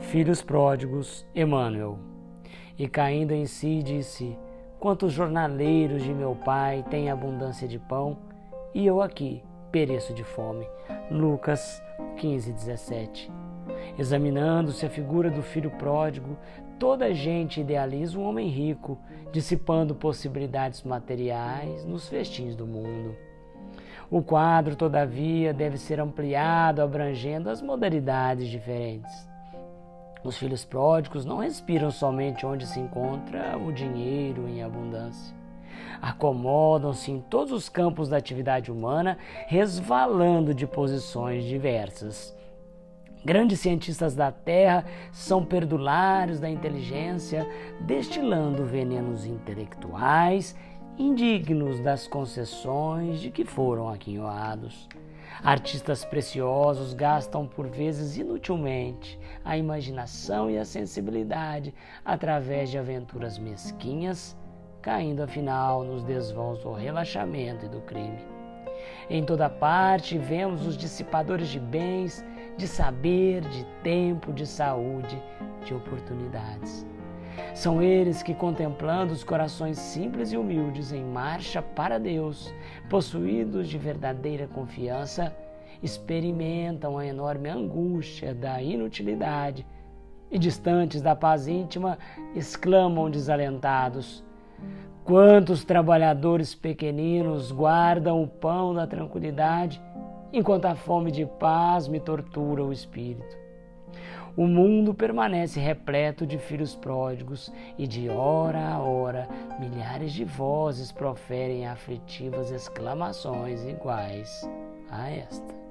Filhos pródigos, Emmanuel. E caindo em si, disse: Quantos jornaleiros de meu pai têm abundância de pão, e eu aqui pereço de fome. Lucas 15, 17. Examinando-se a figura do filho pródigo, toda a gente idealiza um homem rico, dissipando possibilidades materiais nos festins do mundo. O quadro, todavia, deve ser ampliado, abrangendo as modalidades diferentes. Os filhos pródigos não respiram somente onde se encontra o dinheiro em abundância. Acomodam-se em todos os campos da atividade humana, resvalando de posições diversas. Grandes cientistas da Terra são perdulários da inteligência, destilando venenos intelectuais indignos das concessões de que foram aquinhoados. Artistas preciosos gastam por vezes inutilmente a imaginação e a sensibilidade através de aventuras mesquinhas, caindo afinal nos desvãos do relaxamento e do crime. Em toda parte vemos os dissipadores de bens, de saber, de tempo, de saúde, de oportunidades. São eles que, contemplando os corações simples e humildes em marcha para Deus, possuídos de verdadeira confiança, experimentam a enorme angústia da inutilidade e, distantes da paz íntima, exclamam desalentados: Quantos trabalhadores pequeninos guardam o pão da tranquilidade, enquanto a fome de paz me tortura o espírito? O mundo permanece repleto de filhos pródigos e de hora a hora milhares de vozes proferem aflitivas exclamações iguais a esta.